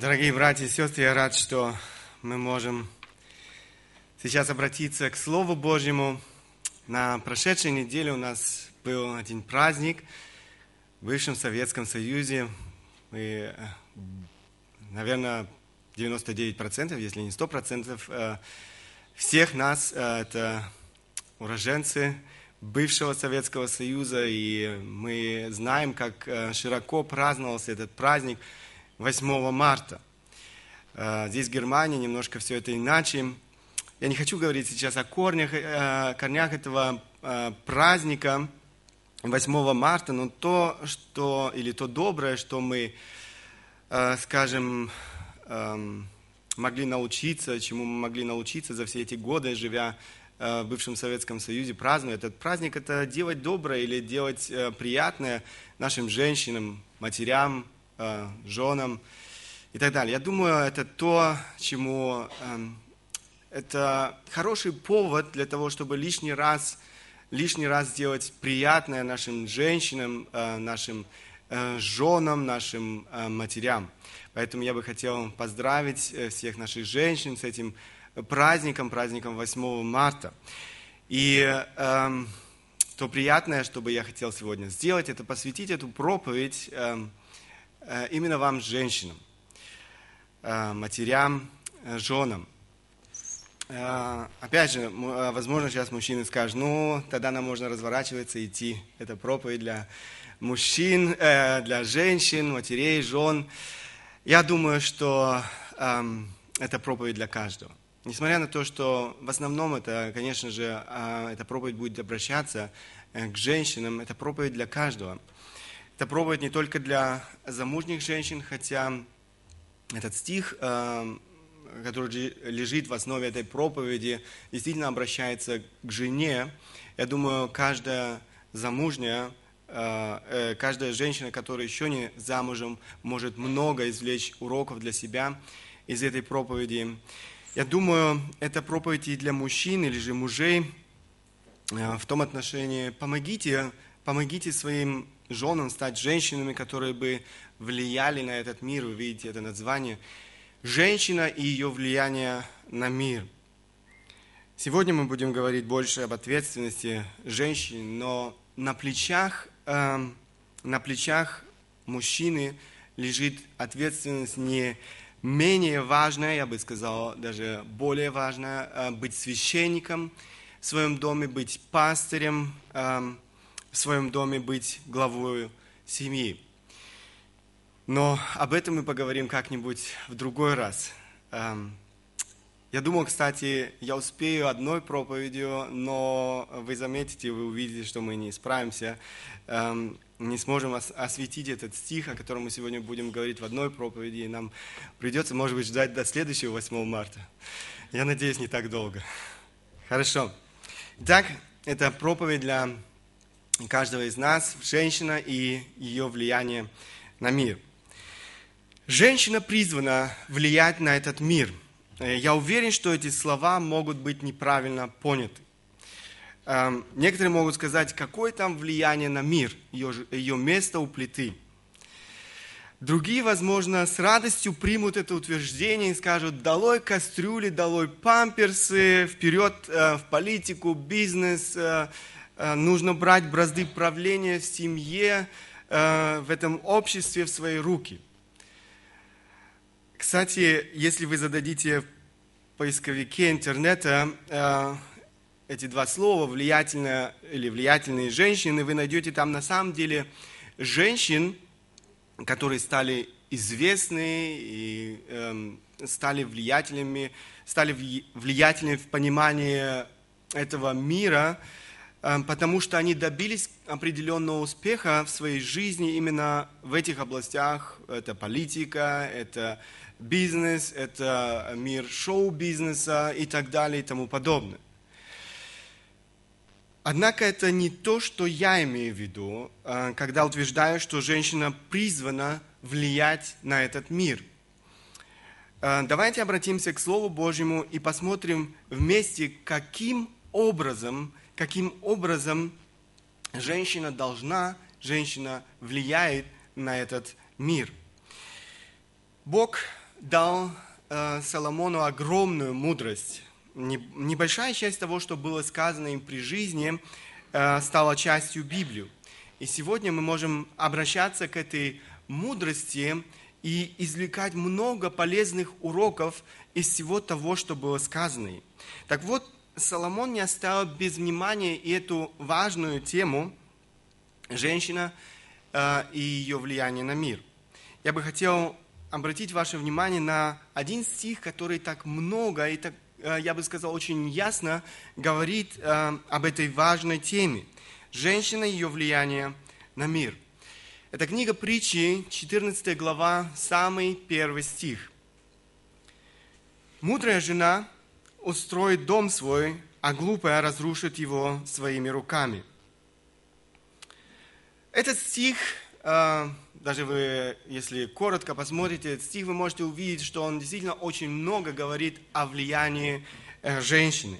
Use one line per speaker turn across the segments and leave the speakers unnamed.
Дорогие братья и сестры, я рад, что мы можем сейчас обратиться к Слову Божьему. На прошедшей неделе у нас был один праздник в бывшем Советском Союзе. Мы, наверное, 99%, если не 100%, э, всех нас, э, это уроженцы бывшего Советского Союза, и мы знаем, как э, широко праздновался этот праздник – 8 марта. Э, здесь в Германии немножко все это иначе. Я не хочу говорить сейчас о корнях, э, корнях этого э, праздника 8 марта, но то, что, или то доброе, что мы, скажем, эм, могли научиться, чему мы могли научиться за все эти годы, живя в бывшем Советском Союзе, празднуя этот праздник, это делать доброе или делать приятное нашим женщинам, матерям, женам и так далее. Я думаю, это то, чему эм, это хороший повод для того, чтобы лишний раз, лишний раз сделать приятное нашим женщинам, э, нашим э, женам, нашим матерям. Поэтому я бы хотел поздравить всех наших женщин с этим праздником, праздником 8 марта. И эм, то приятное, что бы я хотел сегодня сделать, это посвятить эту проповедь эм, Э, именно вам, женщинам, э, матерям, э, женам. Опять же, возможно, сейчас мужчины скажут, ну, тогда нам можно разворачиваться и идти. Это проповедь для мужчин, для женщин, матерей, жен. Я думаю, что эм, это проповедь для каждого. Несмотря на то, что в основном это, конечно же, эта проповедь будет обращаться к женщинам, это проповедь для каждого – это проповедь не только для замужних женщин, хотя этот стих, э, который лежит в основе этой проповеди, действительно обращается к жене. Я думаю, каждая замужняя, э, э, каждая женщина, которая еще не замужем, может много извлечь уроков для себя из этой проповеди. Я думаю, это проповедь и для мужчин или же мужей в том отношении. Помогите, помогите своим женам стать женщинами, которые бы влияли на этот мир. Вы видите это название. Женщина и ее влияние на мир. Сегодня мы будем говорить больше об ответственности женщин, но на плечах, э, на плечах мужчины лежит ответственность не менее важная, я бы сказал, даже более важная, э, быть священником в своем доме, быть пастырем, э, в своем доме быть главой семьи. Но об этом мы поговорим как-нибудь в другой раз. Эм, я думал, кстати, я успею одной проповедью, но вы заметите, вы увидите, что мы не справимся, эм, не сможем осветить этот стих, о котором мы сегодня будем говорить в одной проповеди, и нам придется, может быть, ждать до следующего 8 марта. Я надеюсь, не так долго. Хорошо. Итак, это проповедь для каждого из нас, женщина и ее влияние на мир. Женщина призвана влиять на этот мир. Э, я уверен, что эти слова могут быть неправильно поняты. Эм, некоторые могут сказать, какое там влияние на мир, ее, ее место у плиты. Другие, возможно, с радостью примут это утверждение и скажут, долой кастрюли, долой памперсы, вперед э, в политику, бизнес, э, нужно брать бразды правления в семье, э, в этом обществе в свои руки. Кстати, если вы зададите в поисковике интернета э, эти два слова, влиятельная или влиятельные женщины, вы найдете там на самом деле женщин, которые стали известны и эм, стали влиятельными, стали влиятельными в понимании этого мира, потому что они добились определенного успеха в своей жизни именно в этих областях. Это политика, это бизнес, это мир шоу-бизнеса и так далее и тому подобное. Однако это не то, что я имею в виду, э, когда утверждаю, что женщина призвана влиять на этот мир. Э, давайте обратимся к Слову Божьему и посмотрим вместе, каким образом – каким образом женщина должна, женщина влияет на этот мир. Бог дал э, Соломону огромную мудрость. Небольшая часть того, что было сказано им при жизни, э, стала частью Библии. И сегодня мы можем обращаться к этой мудрости и извлекать много полезных уроков из всего того, что было сказано. Так вот, Соломон не оставил без внимания эту важную тему женщина э, и ее влияние на мир. Я бы хотел обратить ваше внимание на один стих, который так много и так, э, я бы сказал, очень ясно говорит э, об этой важной теме. Женщина и ее влияние на мир. Это книга притчи, 14 глава, самый первый стих. Мудрая жена устроит дом свой, а глупая разрушит его своими руками. Этот стих э, даже вы, если коротко посмотрите этот стих, вы можете увидеть, что он действительно очень много говорит о влиянии э, женщины.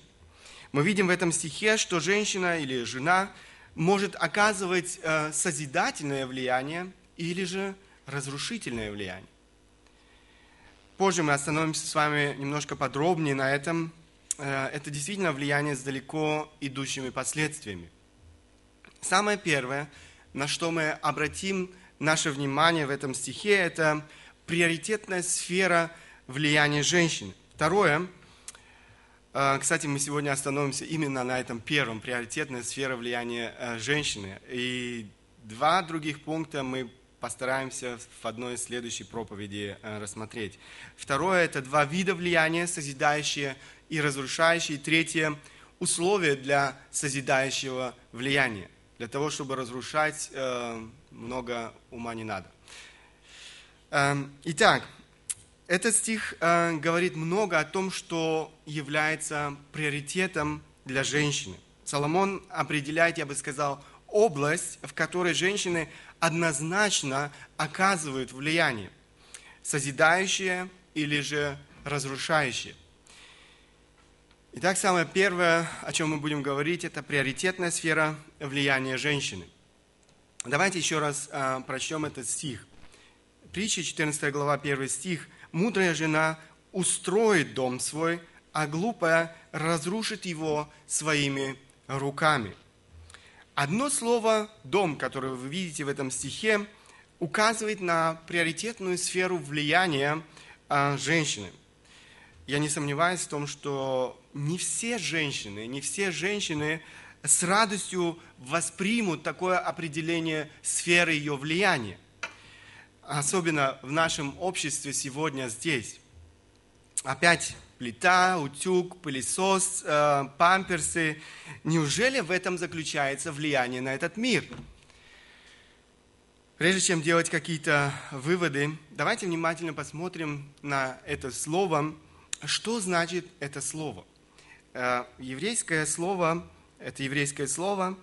Мы видим в этом стихе, что женщина или жена может оказывать э, созидательное влияние или же разрушительное влияние. Позже мы остановимся с вами немножко подробнее на этом. Э, это действительно влияние с далеко идущими последствиями. Самое первое, на что мы обратим наше внимание в этом стихе – это приоритетная сфера влияния женщины. Второе, э, кстати, мы сегодня остановимся именно на этом первом, приоритетная сфера влияния э, женщины. И два других пункта мы постараемся в одной из следующей проповеди э, рассмотреть. Второе – это два вида влияния, созидающие и разрушающие. Третье – условия для созидающего влияния. Для того, чтобы разрушать много ума не надо. Эм, итак, этот стих э, говорит много о том, что является приоритетом для женщины. Соломон определяет, я бы сказал, область, в которой женщины однозначно оказывают влияние, созидающее или же разрушающее. Итак, самое первое, о чем мы будем говорить, это приоритетная сфера влияния женщины. Давайте еще раз э, прочтем этот стих. Притча, 14 глава, 1 стих. «Мудрая жена устроит дом свой, а глупая разрушит его своими руками». Одно слово «дом», которое вы видите в этом стихе, указывает на приоритетную сферу влияния э, женщины. Я не сомневаюсь в том, что не все женщины, не все женщины с радостью воспримут такое определение сферы ее влияния. Особенно в нашем обществе сегодня здесь. Опять плита, утюг, пылесос, э, памперсы. Неужели в этом заключается влияние на этот мир? Прежде чем делать какие-то выводы, давайте внимательно посмотрим на это слово. Что значит это слово? Э, еврейское слово это еврейское слово,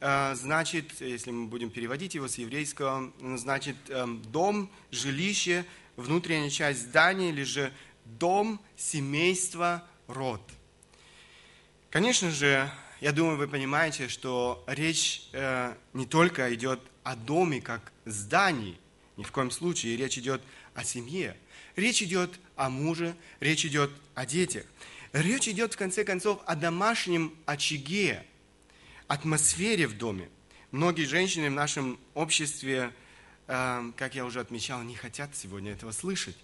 э, значит, если мы будем переводить его с еврейского, значит эм, дом, жилище, внутренняя часть здания или же дом, семейство, род. Конечно же, я думаю, вы понимаете, что речь э, не только идет о доме как здании, ни в коем случае речь идет о семье. Речь идет о муже, речь идет о детях. Речь идет, в конце концов, о домашнем очаге, атмосфере в доме. Многие женщины в нашем обществе, э, как я уже отмечал, не хотят сегодня этого слышать.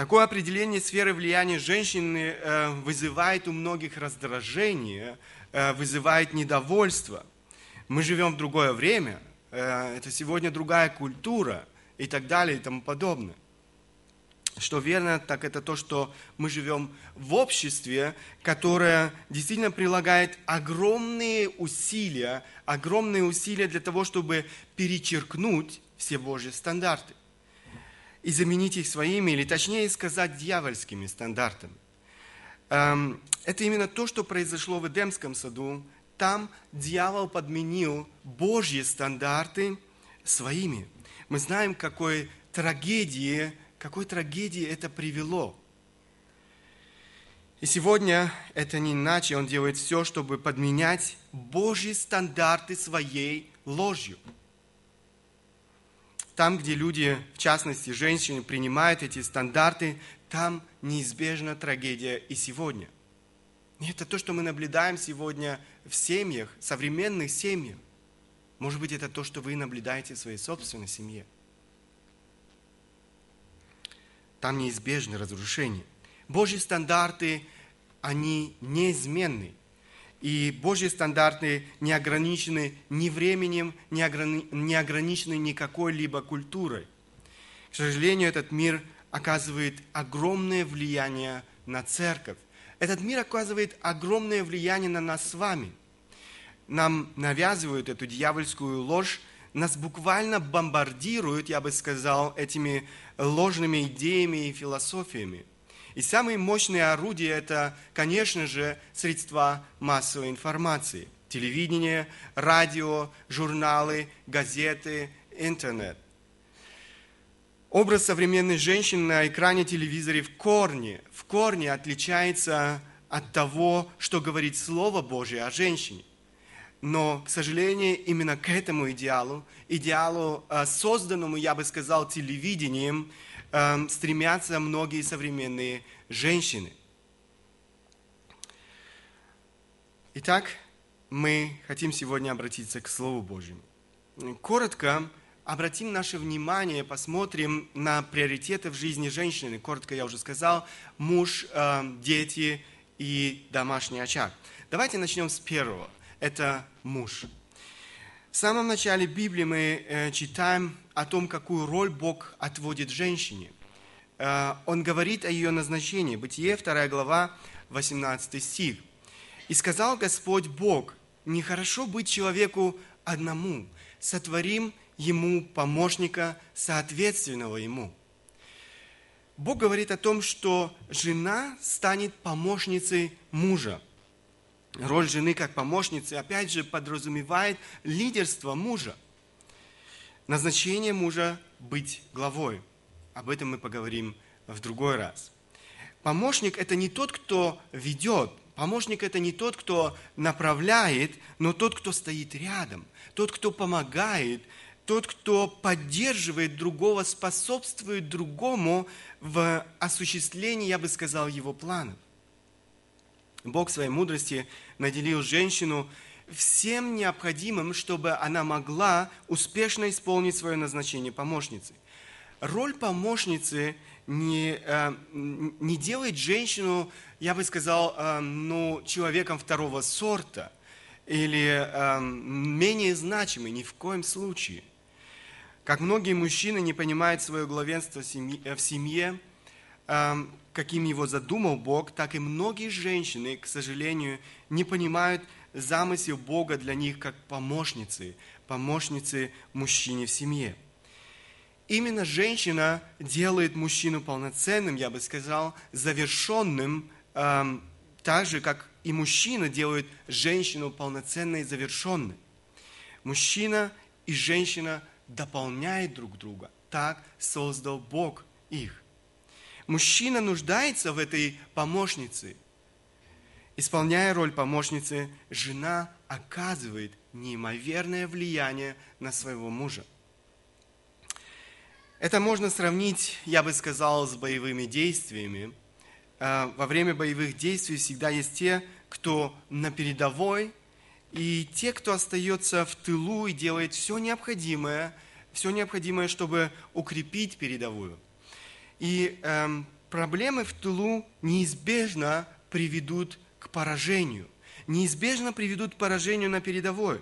Такое определение сферы влияния женщины э, вызывает у многих раздражение, э, вызывает недовольство. Мы живем в другое время, это сегодня другая культура и так далее и тому подобное что верно, так это то, что мы живем в обществе, которое действительно прилагает огромные усилия, огромные усилия для того, чтобы перечеркнуть все Божьи стандарты и заменить их своими, или точнее сказать, дьявольскими стандартами. Эм, это именно то, что произошло в Эдемском саду. Там дьявол подменил Божьи стандарты своими. Мы знаем, какой трагедии какой трагедии это привело. И сегодня это не иначе, он делает все, чтобы подменять Божьи стандарты своей ложью. Там, где люди, в частности женщины, принимают эти стандарты, там неизбежна трагедия и сегодня. И это то, что мы наблюдаем сегодня в семьях, современных семьях. Может быть, это то, что вы наблюдаете в своей собственной семье. Там неизбежны разрушения. Божьи стандарты, они неизменны. И Божьи стандарты не ограничены ни временем, не, ограни... не ограничены никакой-либо культурой. К сожалению, этот мир оказывает огромное влияние на церковь. Этот мир оказывает огромное влияние на нас с вами. Нам навязывают эту дьявольскую ложь, нас буквально бомбардируют, я бы сказал, этими ложными идеями и философиями. И самые мощные орудия – это, конечно же, средства массовой информации. Телевидение, радио, журналы, газеты, интернет. Образ современной женщины на экране телевизора в корне, в корне отличается от того, что говорит Слово Божие о женщине. Но, к сожалению, именно к этому идеалу, идеалу, э, созданному, я бы сказал, телевидением, эм, стремятся многие современные женщины. Итак, мы хотим сегодня обратиться к Слову Божьему. Коротко обратим наше внимание, посмотрим на приоритеты в жизни женщины. Коротко я уже сказал, муж, эм, дети и домашний очаг. Давайте начнем с первого – это муж. В самом начале Библии мы э, читаем о том, какую роль Бог отводит женщине. Э, он говорит о ее назначении. Бытие, 2 глава, 18 стих. «И сказал Господь Бог, нехорошо быть человеку одному, сотворим ему помощника, соответственного ему». Бог говорит о том, что жена станет помощницей мужа – роль жены как помощницы, опять же, подразумевает лидерство мужа. Назначение мужа быть главой. Об этом мы поговорим в другой раз. Помощник – это не тот, кто ведет. Помощник – это не тот, кто направляет, но тот, кто стоит рядом. Тот, кто помогает, тот, кто поддерживает другого, способствует другому в осуществлении, я бы сказал, его планов. Бог своей мудрости наделил женщину всем необходимым, чтобы она могла успешно исполнить свое назначение помощницы. Роль помощницы не, э, не делает женщину, я бы сказал, э, ну, человеком второго сорта или э, менее значимой, ни в коем случае. Как многие мужчины не понимают свое главенство в семье, каким его задумал Бог, так и многие женщины, к сожалению, не понимают замысел Бога для них как помощницы, помощницы мужчине в семье. Именно женщина делает мужчину полноценным, я бы сказал, завершенным, эм, так же, как и мужчина делает женщину полноценной и завершенной. Мужчина и женщина дополняют друг друга. Так создал Бог их. Мужчина нуждается в этой помощнице. Исполняя роль помощницы, жена оказывает неимоверное влияние на своего мужа. Это можно сравнить, я бы сказал, с боевыми действиями. А, во время боевых действий всегда есть те, кто на передовой, и те, кто остается в тылу и делает все необходимое, все необходимое, чтобы укрепить передовую – и эм, проблемы в тылу неизбежно приведут к поражению. Неизбежно приведут к поражению на передовой.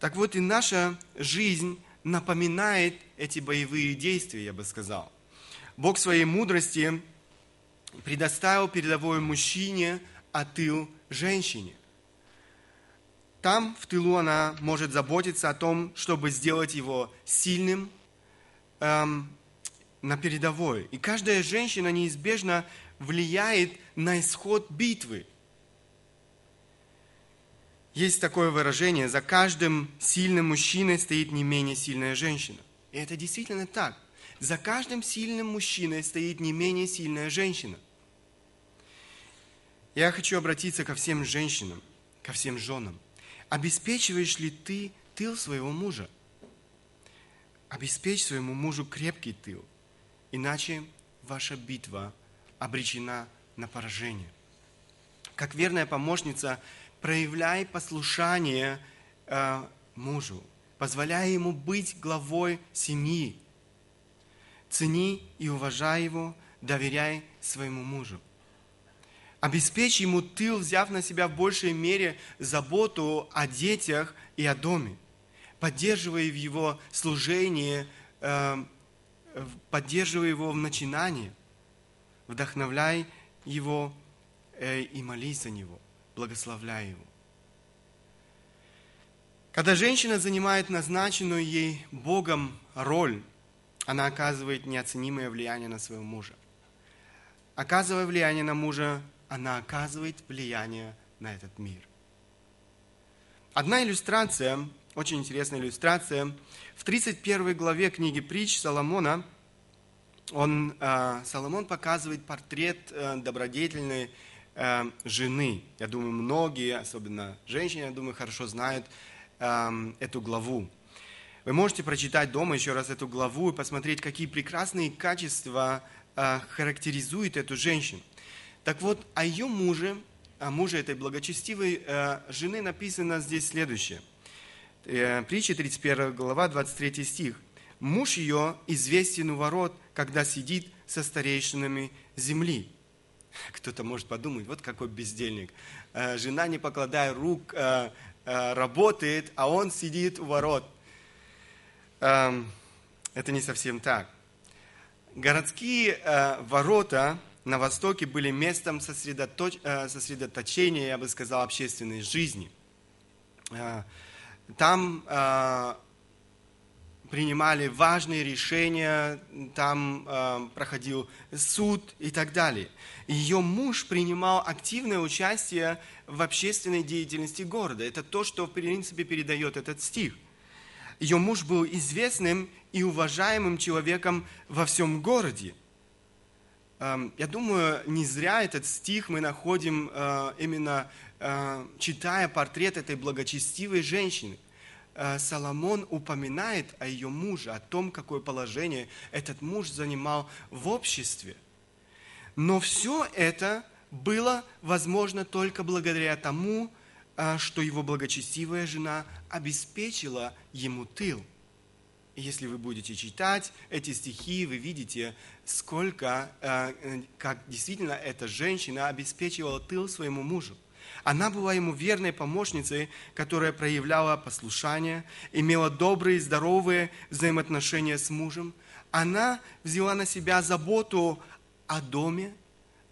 Так вот и наша жизнь напоминает эти боевые действия, я бы сказал. Бог своей мудрости предоставил передовой мужчине, а тыл женщине. Там, в тылу, она может заботиться о том, чтобы сделать его сильным, эм, на передовой. И каждая женщина неизбежно влияет на исход битвы. Есть такое выражение, за каждым сильным мужчиной стоит не менее сильная женщина. И это действительно так. За каждым сильным мужчиной стоит не менее сильная женщина. Я хочу обратиться ко всем женщинам, ко всем женам. Обеспечиваешь ли ты тыл своего мужа? обеспечь своему мужу крепкий тыл, иначе ваша битва обречена на поражение. Как верная помощница, проявляй послушание э, мужу, позволяя ему быть главой семьи. Цени и уважай его, доверяй своему мужу. Обеспечь ему тыл, взяв на себя в большей мере заботу о детях и о доме. Поддерживай в его служении, э, поддерживай его в начинании. Вдохновляй его э, и молись за него, благословляй его. Когда женщина занимает назначенную ей Богом роль, она оказывает неоценимое влияние на своего мужа. Оказывая влияние на мужа, она оказывает влияние на этот мир. Одна иллюстрация, очень интересная иллюстрация, в 31 главе книги притч Соломона, он, э, Соломон показывает портрет э, добродетельной э, жены. Я думаю, многие, особенно женщины, я думаю, хорошо знают эту главу. Вы можете прочитать дома еще раз эту главу и посмотреть, какие прекрасные качества характеризуют эту женщину. Так вот, о ее муже, о муже этой благочестивой э, жены написано здесь следующее. Э, притча 31 глава, 23 стих. «Муж ее известен у ворот, когда сидит со старейшинами земли». Кто-то может подумать, вот какой бездельник. Э, жена, не покладая рук, э, э, работает, а он сидит у ворот. Эм, это не совсем так. Городские ворота на Востоке были местом сосредоточ... Сосредоточения, я бы сказал, общественной жизни. Там принимали важные решения, там проходил суд и так далее. Ее муж принимал активное участие в общественной деятельности города. Это то, что, в принципе, передает этот стих. Ее муж был известным и уважаемым человеком во всем городе. Эм, я думаю, не зря этот стих мы находим э, именно э, читая портрет этой благочестивой женщины. Э, Соломон упоминает о ее муже, о том, какое положение этот муж занимал в обществе. Но все это было возможно только благодаря тому, что его благочестивая жена обеспечила ему тыл – если вы будете читать эти стихи, вы видите, сколько, э, э, как действительно эта женщина обеспечивала тыл своему мужу. Она была ему верной помощницей, которая проявляла послушание, имела добрые, здоровые взаимоотношения с мужем. Она взяла на себя заботу о доме.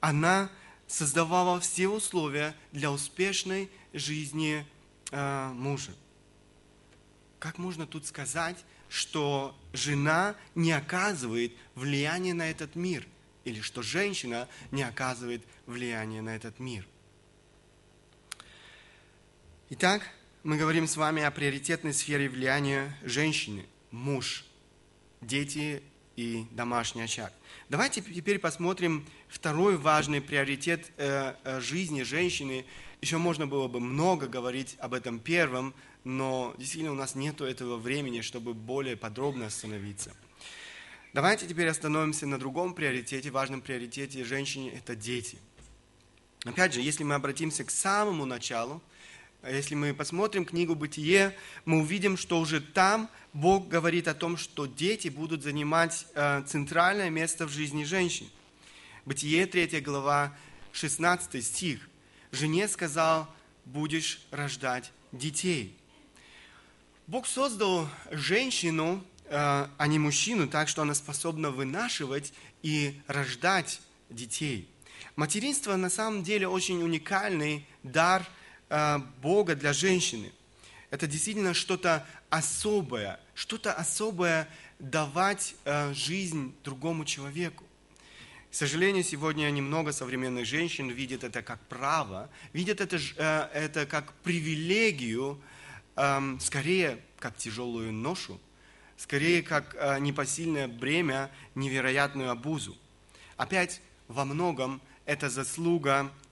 Она создавала все условия для успешной жизни э, мужа. Как можно тут сказать, что жена не оказывает влияния на этот мир, или что женщина не оказывает влияния на этот мир. Итак, мы говорим с вами о приоритетной сфере влияния женщины, муж, дети и домашний очаг. Давайте теперь посмотрим второй важный приоритет э, э, жизни женщины. Еще можно было бы много говорить об этом первом, но действительно у нас нет этого времени, чтобы более подробно остановиться. Давайте теперь остановимся на другом приоритете, важном приоритете женщине – это дети. Опять же, если мы обратимся к самому началу, если мы посмотрим книгу «Бытие», мы увидим, что уже там Бог говорит о том, что дети будут занимать э, центральное место в жизни женщин. Бытие, 3 глава, 16 стих. «Жене сказал, будешь рождать детей». Бог создал женщину, э, а не мужчину, так что она способна вынашивать и рождать детей. Материнство на самом деле очень уникальный дар Бога для женщины. Это действительно что-то особое, что-то особое давать э, жизнь другому человеку. К сожалению, сегодня немного современных женщин видят это как право, видят это, это как привилегию, Эм, скорее как тяжелую ношу, скорее как э, непосильное бремя, невероятную обузу. Опять во многом это заслуга э,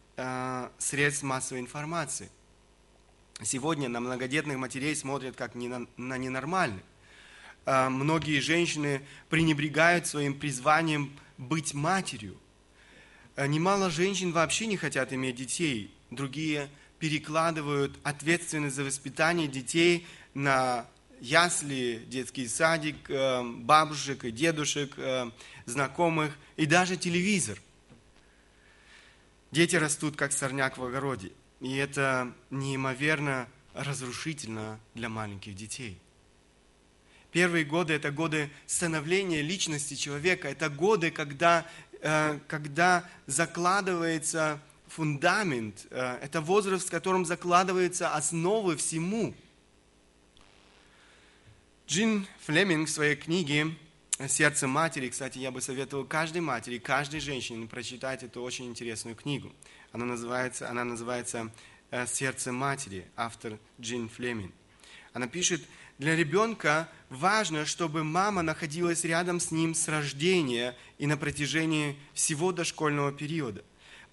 средств массовой информации. Сегодня на многодетных матерей смотрят как на, ненормальных. а, многие женщины пренебрегают своим призванием быть матерью. А, немало женщин вообще не хотят иметь детей. Другие перекладывают ответственность за воспитание детей на ясли, детский садик, э, бабушек и дедушек, э, знакомых и даже телевизор. Дети растут, как сорняк в огороде. И это неимоверно разрушительно для маленьких детей. Первые годы – это годы становления личности человека, это годы, когда, э, когда закладывается фундамент, это возраст, в котором закладываются основы всему – Джин Флеминг в своей книге «Сердце матери», кстати, я бы советовал каждой матери, каждой женщине прочитать эту очень интересную книгу. Она называется, она называется э, «Сердце матери», автор Джин Флеминг. Она пишет, для ребенка важно, чтобы мама находилась рядом с ним с рождения и на протяжении всего дошкольного периода.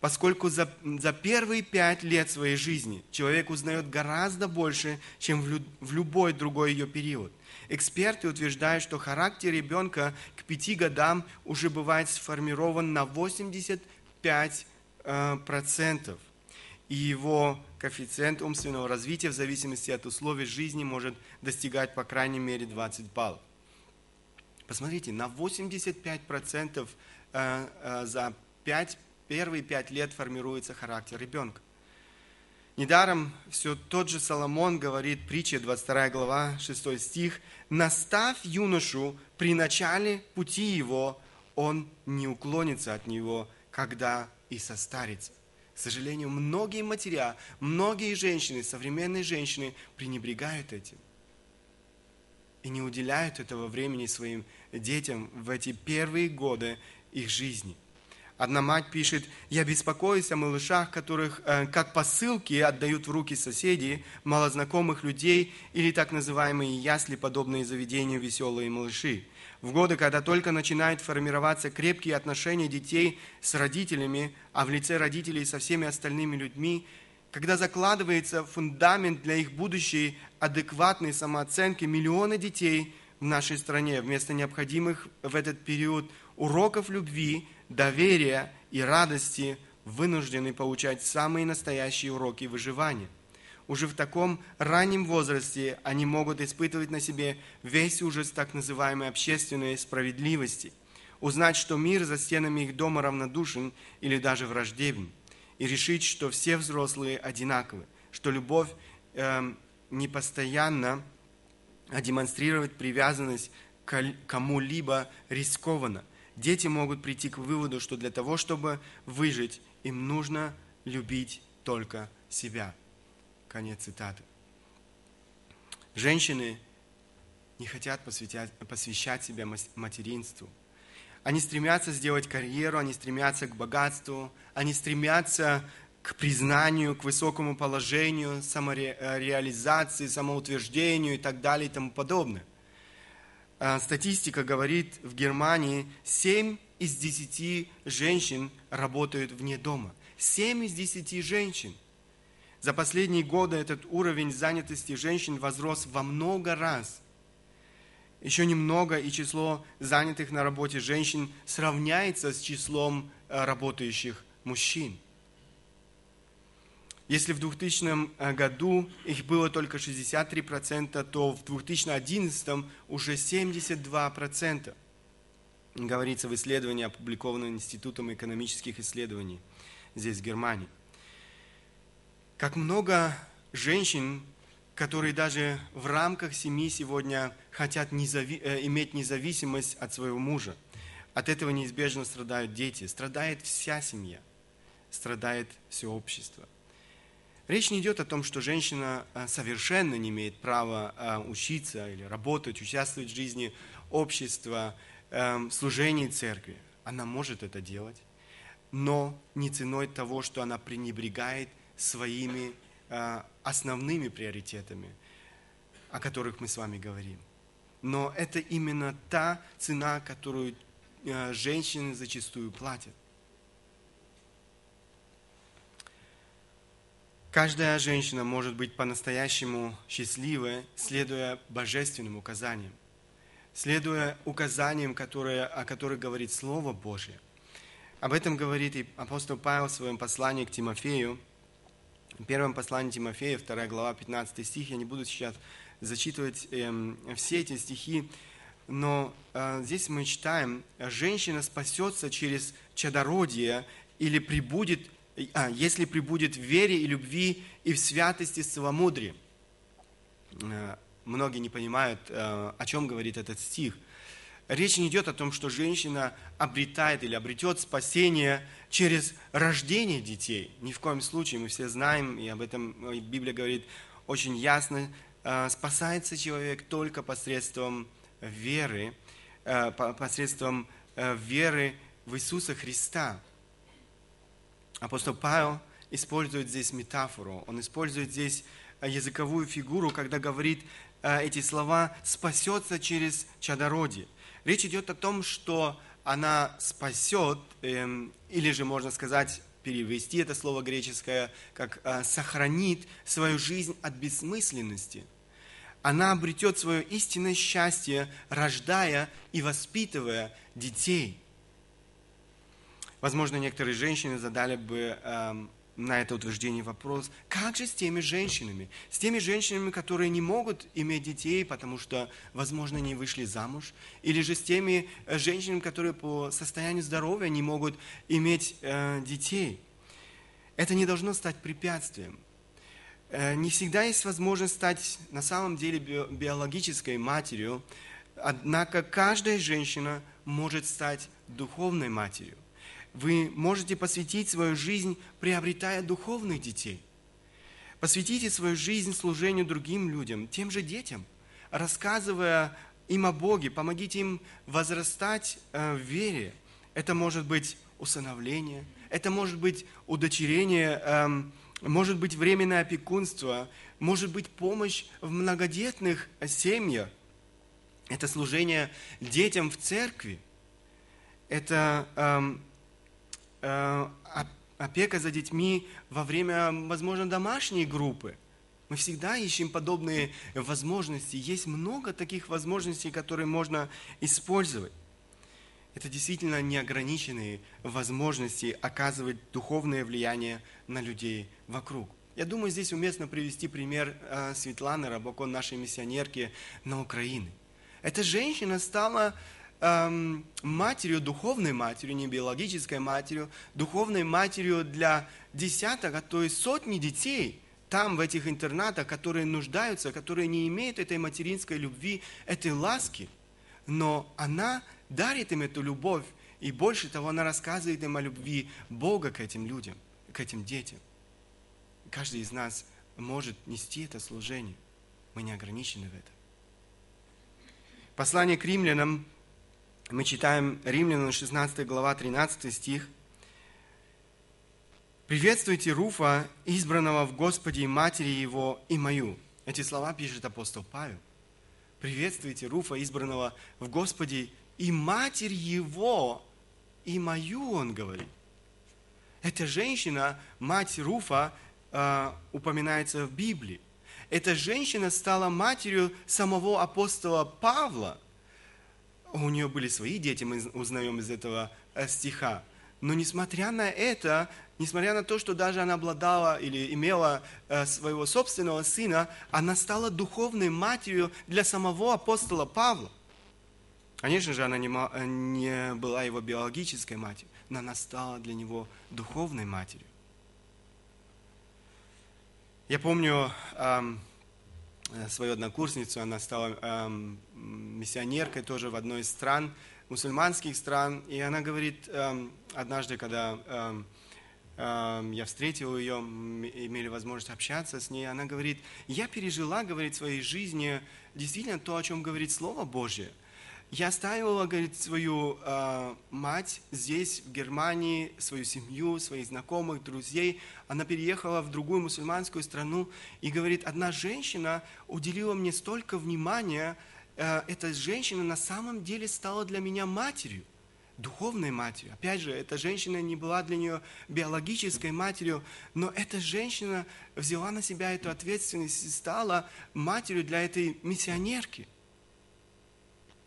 Поскольку за, за первые пять лет своей жизни человек узнает гораздо больше, чем в, лю, в любой другой ее период. Эксперты утверждают, что характер ребенка к пяти годам уже бывает сформирован на 85 э, процентов. И его коэффициент умственного развития в зависимости от условий жизни может достигать по крайней мере 20 баллов. Посмотрите, на 85% э, э, за 5, первые 5 лет формируется характер ребенка. Недаром все тот же Соломон говорит, притча 22 глава, 6 стих, «Наставь юношу при начале пути его, он не уклонится от него, когда и состарится». К сожалению, многие матеря, многие женщины, современные женщины пренебрегают этим и не уделяют этого времени своим детям в эти первые годы их жизни – Одна мать пишет, я беспокоюсь о малышах, которых э, как посылки отдают в руки соседей, малознакомых людей или так называемые ясли, подобные заведению веселые малыши. В годы, когда только начинают формироваться крепкие отношения детей с родителями, а в лице родителей со всеми остальными людьми, когда закладывается фундамент для их будущей адекватной самооценки, миллионы детей в нашей стране вместо необходимых в этот период уроков любви – доверия и радости вынуждены получать самые настоящие уроки выживания. Уже в таком раннем возрасте они могут испытывать на себе весь ужас так называемой общественной справедливости, узнать, что мир за стенами их дома равнодушен или даже враждебен, и решить, что все взрослые одинаковы, что любовь э, не постоянно, а демонстрировать привязанность к кому-либо рискованно, дети могут прийти к выводу, что для того, чтобы выжить, им нужно любить только себя. Конец цитаты. Женщины не хотят посвятять, посвящать себя материнству. Они стремятся сделать карьеру, они стремятся к богатству, они стремятся к признанию, к высокому положению, самореализации, самоутверждению и так далее и тому подобное. А, статистика говорит, в Германии 7 из 10 женщин работают вне дома. 7 из 10 женщин. За последние годы этот уровень занятости женщин возрос во много раз. Еще немного, и число занятых на работе женщин сравняется с числом э, работающих мужчин. Если в 2000 э, году их было только 63%, то в 2011 уже 72%. Говорится в исследовании, опубликованном Институтом экономических исследований здесь, в Германии. Как много женщин, которые даже в рамках семьи сегодня хотят незави- э, иметь независимость от своего мужа. От этого неизбежно страдают дети, страдает вся семья, страдает все общество. Речь не идет о том, что женщина э, совершенно не имеет права э, учиться или работать, участвовать в жизни общества, эм, служении церкви. Она может это делать, но не ценой того, что она пренебрегает своими э, основными приоритетами, о которых мы с вами говорим. Но это именно та цена, которую женщины зачастую платят. Каждая женщина может быть по-настоящему счастливой, следуя божественным указаниям. следуя указаниям, которые, о которых говорит Слово Божье. Об этом говорит и апостол Павел в своем послании к Тимофею. В первом послании Тимофея, 2 глава, 15 стих. Я не буду сейчас зачитывать э, все эти стихи, но э, здесь мы читаем, женщина спасется через чадородие или прибудет, а, если прибудет в вере и любви и в святости целомудрии. Э, многие не понимают, э, о чем говорит этот стих. Речь не идет о том, что женщина обретает или обретет спасение через рождение детей. Ни в коем случае, мы все знаем, и об этом э, Библия говорит очень ясно, спасается человек только посредством веры, посредством веры в Иисуса Христа. Апостол Павел использует здесь метафору, он использует здесь языковую фигуру, когда говорит э, эти слова «спасется через чадородие». Речь идет о том, что она спасет, эм, или же можно сказать, перевести это слово греческое, как э, сохранит свою жизнь от бессмысленности. Она обретет свое истинное счастье, рождая и воспитывая детей. Возможно, некоторые женщины задали бы эм, на это утверждение вопрос, как же с теми женщинами? С теми женщинами, которые не могут иметь детей, потому что, возможно, не вышли замуж? Или же с теми э, женщинами, которые по состоянию здоровья не могут иметь э, детей? Это не должно стать препятствием. Э, не всегда есть возможность стать на самом деле би биологической матерью, однако каждая женщина может стать духовной матерью. Вы можете посвятить свою жизнь, приобретая духовных детей. Посвятите свою жизнь служению другим людям, тем же детям, рассказывая им о Боге, помогите им возрастать э, в вере. Это может быть усыновление, это может быть удочерение, эм, может быть временное опекунство, может быть помощь в многодетных семьях. Это служение детям в церкви. Это эм, опека за детьми во время, возможно, домашней группы. Мы всегда ищем подобные возможности. Есть много таких возможностей, которые можно использовать. Это действительно неограниченные возможности оказывать духовное влияние на людей вокруг. Я думаю, здесь уместно привести пример э, Светланы Рабакон, нашей миссионерки на Украине. Эта женщина стала эм, матерью, духовной матерью, не биологической матерью, духовной матерью для десяток, а то и сотни детей там, в этих интернатах, которые нуждаются, которые не имеют этой материнской любви, этой ласки. Но она дарит им эту любовь, и больше того, она рассказывает им о любви Бога к этим людям, к этим детям. Каждый из нас может нести это служение. Мы не ограничены в этом. Послание к римлянам мы читаем Римлянам 16 глава 13 стих. «Приветствуйте Руфа, избранного в Господе и матери его, и мою». Эти слова пишет апостол Павел. «Приветствуйте Руфа, избранного в Господе, и матерь его, и мою», он говорит. Эта женщина, мать Руфа, э, упоминается в Библии. Эта женщина стала матерью самого апостола Павла – у нее были свои дети, мы узнаем из этого э, стиха. Но несмотря на это, несмотря на то, что даже она обладала или имела э, своего собственного сына, она стала духовной матерью для самого апостола Павла. Конечно же, она не, э, была его биологической матерью, но она стала для него духовной матерью. Я помню, свою однокурсницу, она стала эм, миссионеркой тоже в одной из стран, мусульманских стран, и она говорит, эм, однажды, когда эм, эм, я встретил ее, имели возможность общаться с ней, она говорит, я пережила, говорит, в своей жизни действительно то, о чем говорит Слово Божье – я оставила, говорит, свою э, мать здесь, в Германии, свою семью, своих знакомых, друзей. Она переехала в другую мусульманскую страну. И, говорит, одна женщина уделила мне столько внимания. Э, эта женщина на самом деле стала для меня матерью духовной матерью. Опять же, эта женщина не была для нее биологической матерью, но эта женщина взяла на себя эту ответственность и стала матерью для этой миссионерки –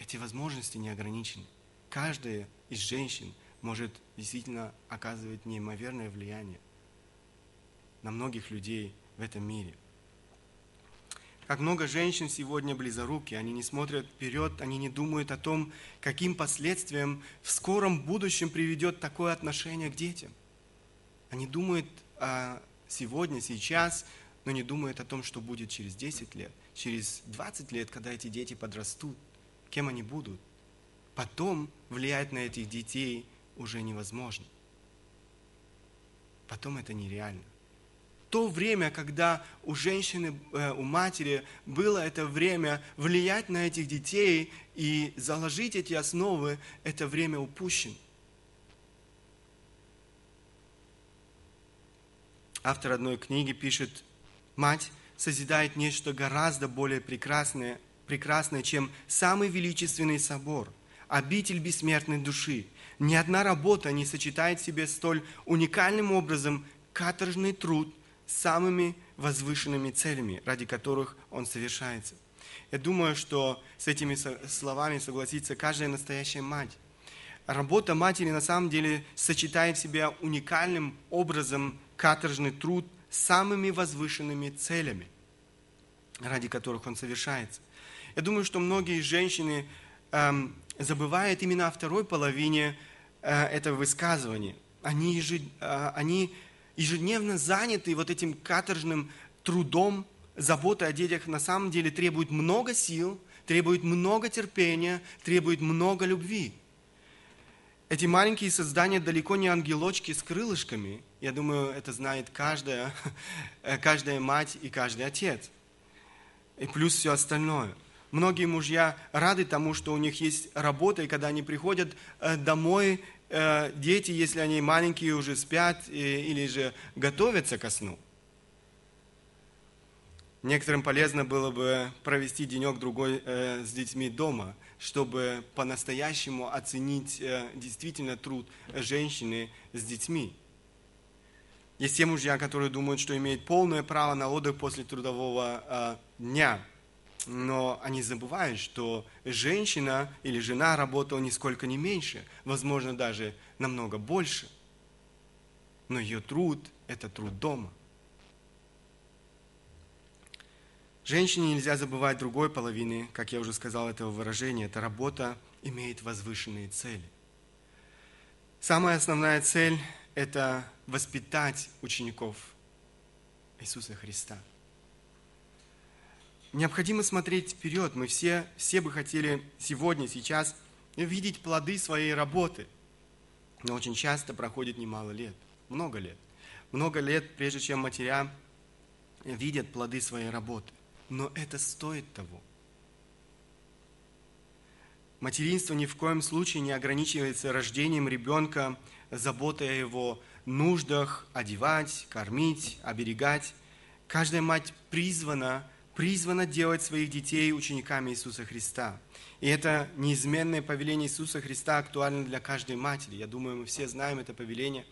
эти возможности не ограничены. Каждая из женщин может действительно оказывать неимоверное влияние на многих людей в этом мире. Как много женщин сегодня близоруки, они не смотрят вперед, они не думают о том, каким последствиям в скором будущем приведет такое отношение к детям. Они думают о сегодня, сейчас, но не думают о том, что будет через 10 лет, через 20 лет, когда эти дети подрастут, кем они будут. Потом влиять на этих детей уже невозможно. Потом это нереально то время, когда у женщины, э, у матери было это время влиять на этих детей и заложить эти основы, это время упущено. Автор одной книги пишет, мать созидает нечто гораздо более прекрасное, прекрасное, чем самый величественный собор, обитель бессмертной души. Ни одна работа не сочетает в себе столь уникальным образом каторжный труд – самыми возвышенными целями, ради которых он совершается. Я думаю, что с этими словами согласится каждая настоящая мать. Работа матери на самом деле сочетает в себе уникальным образом каторжный труд с самыми возвышенными целями, ради которых он совершается. Я думаю, что многие женщины эм, забывают именно о второй половине э, этого высказывания. Они, ежед, э, они ежедневно заняты вот этим каторжным трудом, забота о детях на самом деле требует много сил, требует много терпения, требует много любви. Эти маленькие создания далеко не ангелочки с крылышками. Я думаю, это знает каждая, каждая мать и каждый отец. И плюс все остальное. Многие мужья рады тому, что у них есть работа, и когда они приходят э, домой, Э, дети, если они маленькие, уже спят или же готовятся ко сну. Некоторым полезно было бы провести денек-другой э, с детьми дома, чтобы по-настоящему оценить э, действительно труд женщины с детьми. Есть те мужья, которые думают, что имеют полное право на отдых после трудового дня – но они забывают, что женщина или жена работала нисколько не меньше, возможно, даже намного больше. Но ее труд – это труд дома. Женщине нельзя забывать другой половины, как я уже сказал, этого выражения. Эта работа имеет возвышенные цели. Самая основная цель – это воспитать учеников Иисуса Христа – Необходимо смотреть вперед. Мы все, все бы хотели сегодня, сейчас видеть плоды своей работы. Но очень часто проходит немало лет, много лет. Много лет, прежде чем матеря видят плоды своей работы. Но это стоит того. Материнство ни в коем случае не ограничивается рождением ребенка, заботой о его нуждах, одевать, кормить, оберегать. Каждая мать призвана призвана делать своих детей учениками Иисуса Христа. И это неизменное повеление Иисуса Христа актуально для каждой матери. Я думаю, мы все знаем это повеление.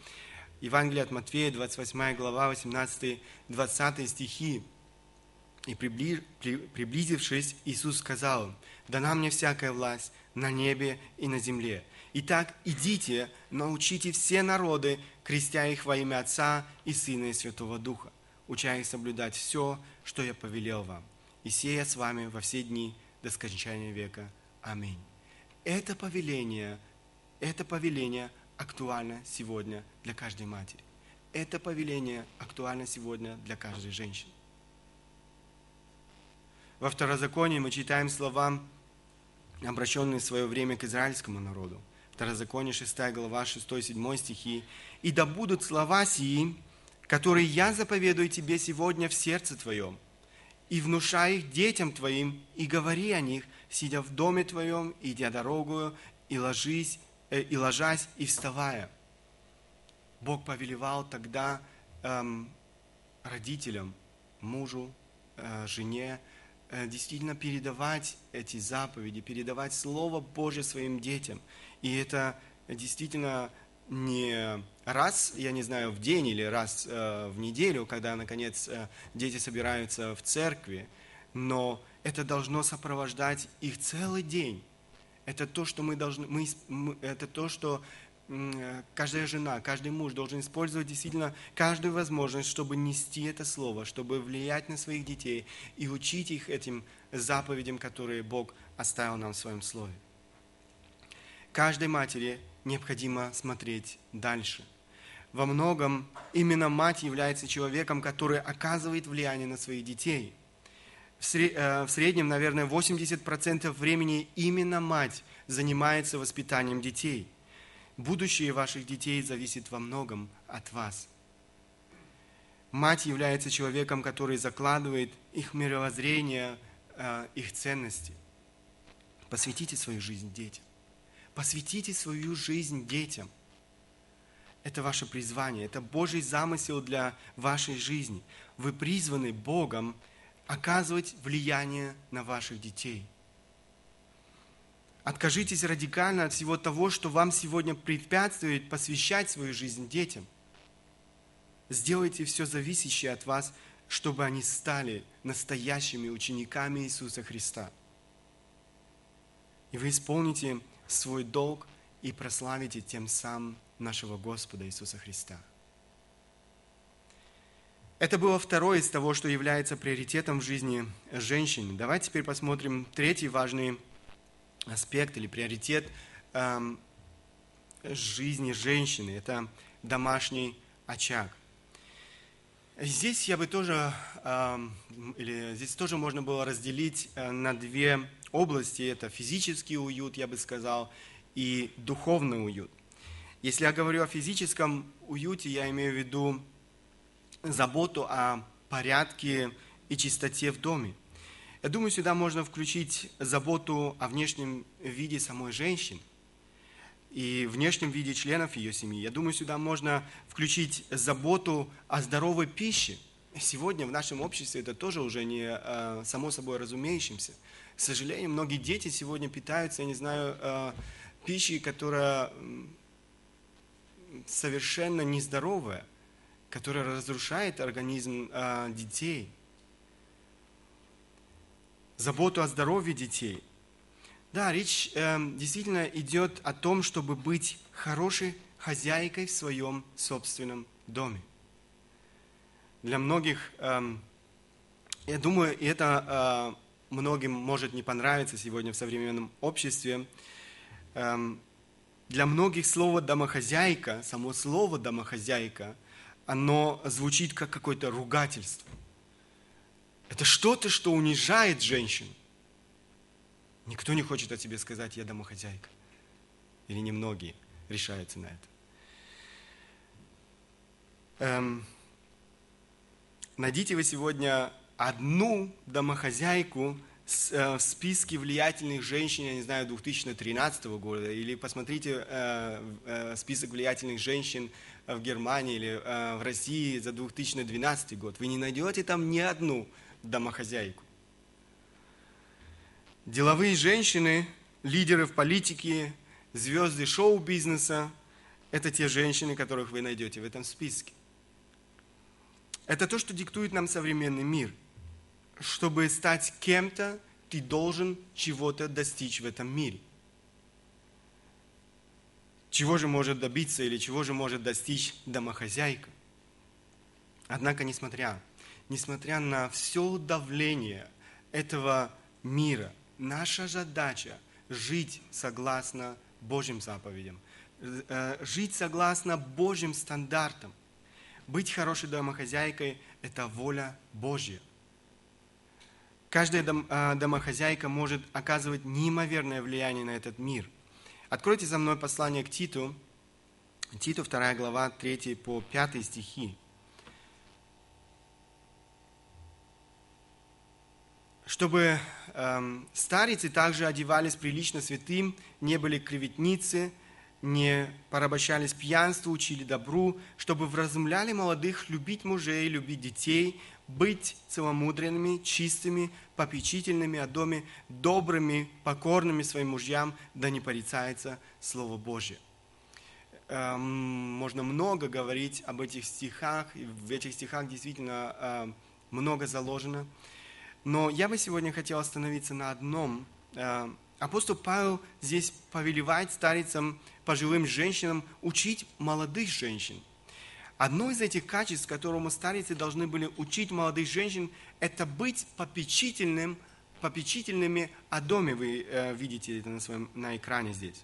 Евангелие от Матфея, 28 глава, 18-20 стихи. «И приблизившись, Иисус сказал им, «Дана мне всякая власть на небе и на земле. Итак, идите, научите все народы, крестя их во имя Отца и Сына и Святого Духа, уча их соблюдать все, что я повелел вам, и сея с вами во все дни до скончания века. Аминь. Это повеление, это повеление актуально сегодня для каждой матери. Это повеление актуально сегодня для каждой женщины. Во Второзаконии мы читаем слова, обращенные в свое время к израильскому народу. Второзаконие 6 глава 6-7 стихи. «И да будут слова сии, которые я заповедую тебе сегодня в сердце твоем, и внушай их детям твоим, и говори о них, сидя в доме твоем, идя дорогую, и ложись, э, и ложась, и вставая. Бог повелевал тогда эм, родителям, мужу, э, жене, э, действительно передавать эти заповеди, передавать Слово Божье своим детям. И это действительно не раз, я не знаю, в день или раз э, в неделю, когда, наконец, э, дети собираются в церкви, но это должно сопровождать их целый день. Это то, что мы должны, мы, мы, это то, что каждая жена, каждый муж должен использовать действительно каждую возможность, чтобы нести это слово, чтобы влиять на своих детей и учить их этим заповедям, которые Бог оставил нам в своем слове. Каждой матери необходимо смотреть дальше. Во многом именно мать является человеком, который оказывает влияние на своих детей. В э, среднем, наверное, 80% времени именно мать занимается воспитанием детей – Будущее ваших детей зависит во многом от вас. Мать является человеком, который закладывает их мировоззрение, э, их ценности. Посвятите свою жизнь детям. Посвятите свою жизнь детям. Это ваше призвание, это Божий замысел для вашей жизни. Вы призваны Богом оказывать влияние на ваших детей. Откажитесь радикально от всего того, что вам сегодня препятствует посвящать свою жизнь детям. Сделайте все зависящее от вас, чтобы они стали настоящими учениками Иисуса Христа. И вы исполните свой долг и прославите тем самым нашего Господа Иисуса Христа. Это было второе из того, что является приоритетом в жизни женщины. Давайте теперь посмотрим третий важный аспект или приоритет эм, жизни женщины. Это домашний очаг. Здесь я бы тоже, эм, или здесь тоже можно было разделить э, на две области. Это физический уют, я бы сказал, и духовный уют. Если я говорю о физическом уюте, я имею в виду заботу о порядке и чистоте в доме. Я думаю, сюда можно включить заботу о внешнем виде самой женщины и внешнем виде членов ее семьи. Я думаю, сюда можно включить заботу о здоровой пище. Сегодня в нашем обществе это тоже уже не а, само собой разумеющимся. К сожалению, многие дети сегодня питаются, я не знаю, а, пищей, которая совершенно нездоровая, которая разрушает организм а, детей – заботу о здоровье детей. Да, речь э, действительно идет о том, чтобы быть хорошей хозяйкой в своем собственном доме. Для многих, э, я думаю, и это э, многим может не понравиться сегодня в современном обществе, э, для многих слово «домохозяйка», само слово «домохозяйка», оно звучит как какое-то ругательство. Это что-то, что унижает женщин. Никто не хочет о тебе сказать, я домохозяйка. Или немногие решаются на это. Эм, найдите вы сегодня одну домохозяйку э, в списке влиятельных женщин, я не знаю, 2013 года, или посмотрите э, э, список влиятельных женщин в Германии или в России за 2012 год. Вы не найдете там ни одну домохозяйку. Деловые женщины, лидеры в политике, звезды шоу-бизнеса – это те женщины, которых вы найдете в этом списке. Это то, что диктует нам современный мир. Чтобы стать кем-то, ты должен чего-то достичь в этом мире. Чего же может добиться или чего же может достичь домохозяйка? Однако, несмотря несмотря на все давление этого мира, наша задача жить согласно Божьим заповедям, э, жить согласно Божьим стандартам. Быть хорошей домохозяйкой – это воля Божья. Каждая э, домохозяйка может оказывать неимоверное влияние на этот мир. Откройте за мной послание к Титу, Титу 2 глава 3 по 5 стихи. чтобы эм, старицы также одевались прилично святым, не были клеветницы, не порабощались пьянству, учили добру, чтобы вразумляли молодых любить мужей, любить детей, быть целомудренными, чистыми, попечительными о доме, добрыми, покорными своим мужьям, да не порицается Слово Божье. Эм, можно много говорить об этих стихах, и в этих стихах действительно э, много заложено. Но я бы сегодня хотел остановиться на одном, э, апостол Павел здесь повелевает старицам, пожилым женщинам учить молодых женщин. Одно из этих качеств, которому старицы должны были учить молодых женщин, это быть попечительным, попечительными о доме. Вы э, видите это на, своем, на экране здесь.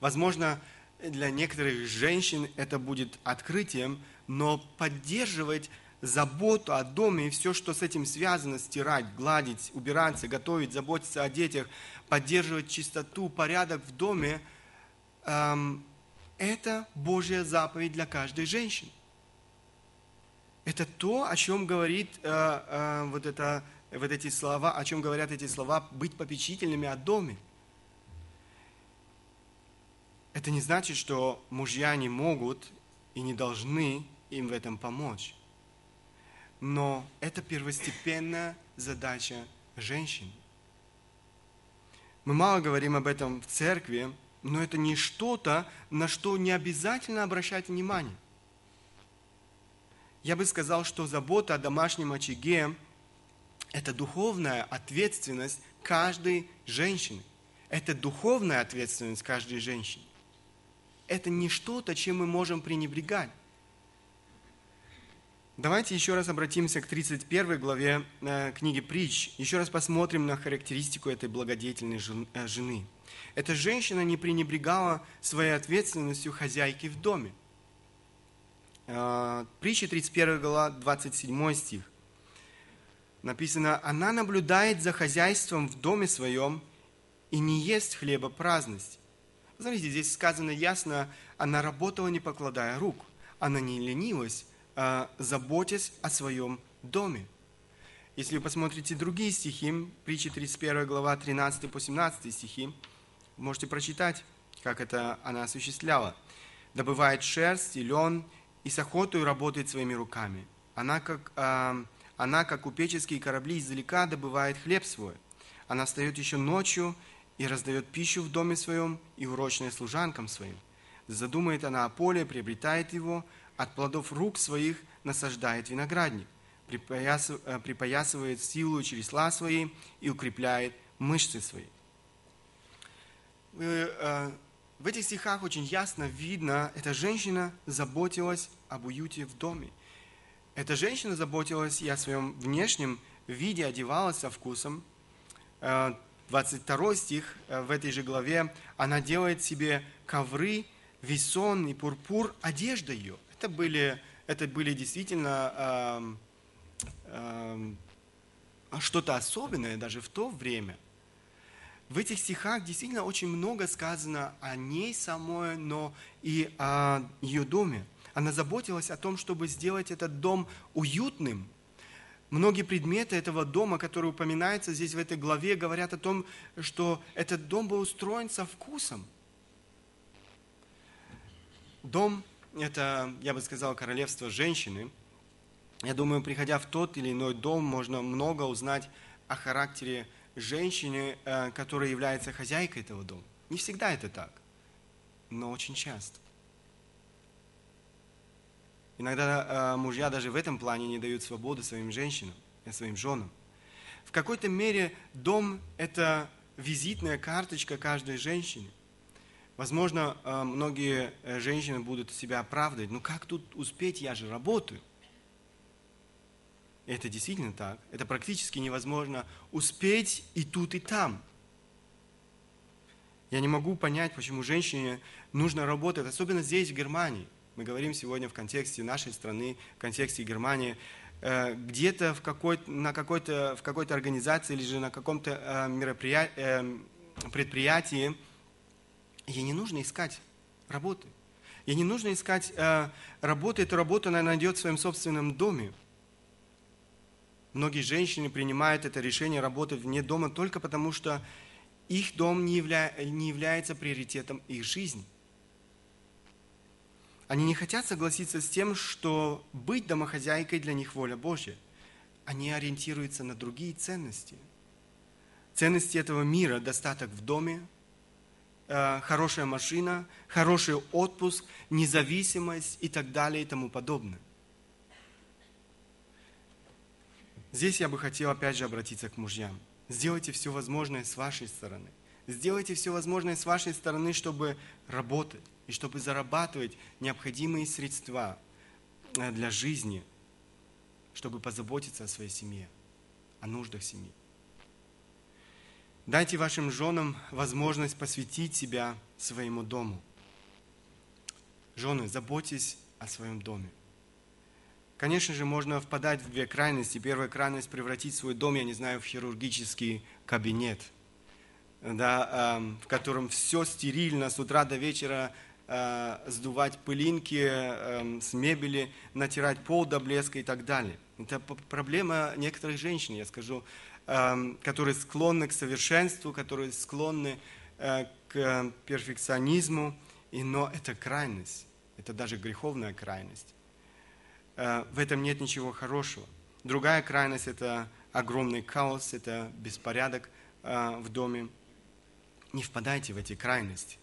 Возможно, для некоторых женщин это будет открытием, но поддерживать заботу о доме и все, что с этим связано, стирать, гладить, убираться, готовить, заботиться о детях, поддерживать чистоту, порядок в доме, эм, это Божья заповедь для каждой женщины. Это то, о чем говорит э, э, вот, это, вот эти слова, о чем говорят эти слова, быть попечительными о доме. Это не значит, что мужья не могут и не должны им в этом помочь. Но это первостепенная задача женщин. Мы мало говорим об этом в церкви, но это не что-то, на что не обязательно обращать внимание. Я бы сказал, что забота о домашнем очаге – это духовная ответственность каждой женщины. Это духовная ответственность каждой женщины. Это не что-то, чем мы можем пренебрегать. Давайте еще раз обратимся к 31 главе э, книги «Притч». Еще раз посмотрим на характеристику этой благодетельной э, жены. Эта женщина не пренебрегала своей ответственностью хозяйки в доме. Э, Притча 31 глава, 27 стих. Написано, «Она наблюдает за хозяйством в доме своем и не ест хлеба праздности». Смотрите, здесь сказано ясно, она работала, не покладая рук. Она не ленилась, заботясь о своем доме. Если вы посмотрите другие стихи, притчи 31 глава 13 по 17 стихи, можете прочитать, как это она осуществляла. Добывает шерсть и лен, и с охотой работает своими руками. Она, как, э, она, как купеческие корабли издалека, добывает хлеб свой. Она встает еще ночью и раздает пищу в доме своем и урочная служанкам своим. Задумает она о поле, приобретает его, от плодов рук своих насаждает виноградник, э, припоясывает силу чресла свои и укрепляет мышцы свои. Э, в этих стихах очень ясно видно, эта женщина заботилась об уюте в доме. Эта женщина заботилась и о своем внешнем виде, одевалась со вкусом. 22 э, стих в этой же главе, она делает себе ковры, весон и пурпур, одежда ее – это были, это были действительно э, э, что-то особенное даже в то время. В этих стихах действительно очень много сказано о ней самой, но и о ее доме. Она заботилась о том, чтобы сделать этот дом уютным. Многие предметы этого дома, которые упоминаются здесь в этой главе, говорят о том, что этот дом был устроен со вкусом. Дом это, я бы сказал, королевство женщины. Я думаю, приходя в тот или иной дом, можно много узнать о характере женщины, э, которая является хозяйкой этого дома. Не всегда это так, но очень часто. Иногда э, мужья даже в этом плане не дают свободы своим женщинам, э, своим женам. В какой-то мере дом – это визитная карточка каждой женщины. Возможно, э, многие э, женщины будут себя оправдывать. Ну как тут успеть, я же работаю. это действительно так. Это практически невозможно успеть и тут, и там. Я не могу понять, почему женщине нужно работать, особенно здесь, в Германии. Мы говорим сегодня в контексте нашей страны, в контексте Германии. Э, где-то в какой-то, на какой-то, в какой-то организации или же на каком-то мероприятии, предприятии Ей не нужно искать работы. Ей не нужно искать э, работы. Эту работу она найдет в своем собственном доме. Многие женщины принимают это решение работать вне дома только потому, что их дом не, явля... не является приоритетом их жизни. Они не хотят согласиться с тем, что быть домохозяйкой для них воля Божья. Они ориентируются на другие ценности. Ценности этого мира, достаток в доме, хорошая машина, хороший отпуск, независимость и так далее и тому подобное. Здесь я бы хотел опять же обратиться к мужьям. Сделайте все возможное с вашей стороны. Сделайте все возможное с вашей стороны, чтобы работать и чтобы зарабатывать необходимые средства э, для жизни, чтобы позаботиться о своей семье, о нуждах семьи. Дайте вашим женам возможность посвятить себя своему дому. Жены, заботьтесь о своем доме. Конечно же, можно впадать в две крайности. Первая крайность – превратить свой дом, я не знаю, в хирургический кабинет, да, э, в котором все стерильно с утра до вечера, э, сдувать пылинки э, с мебели, натирать пол до блеска и так далее. Это проблема некоторых женщин, я скажу, которые склонны к совершенству, которые склонны э, к перфекционизму, и, но это крайность, это даже греховная крайность. Э, в этом нет ничего хорошего. Другая крайность – это огромный хаос, это беспорядок э, в доме. Не впадайте в эти крайности.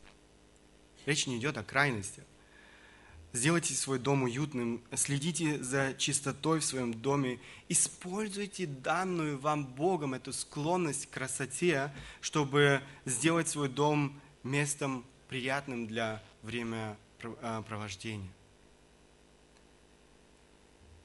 Речь не идет о крайностях. Сделайте свой дом уютным, следите за чистотой в своем доме, используйте данную вам Богом эту склонность к красоте, чтобы сделать свой дом местом приятным для времяпровождения.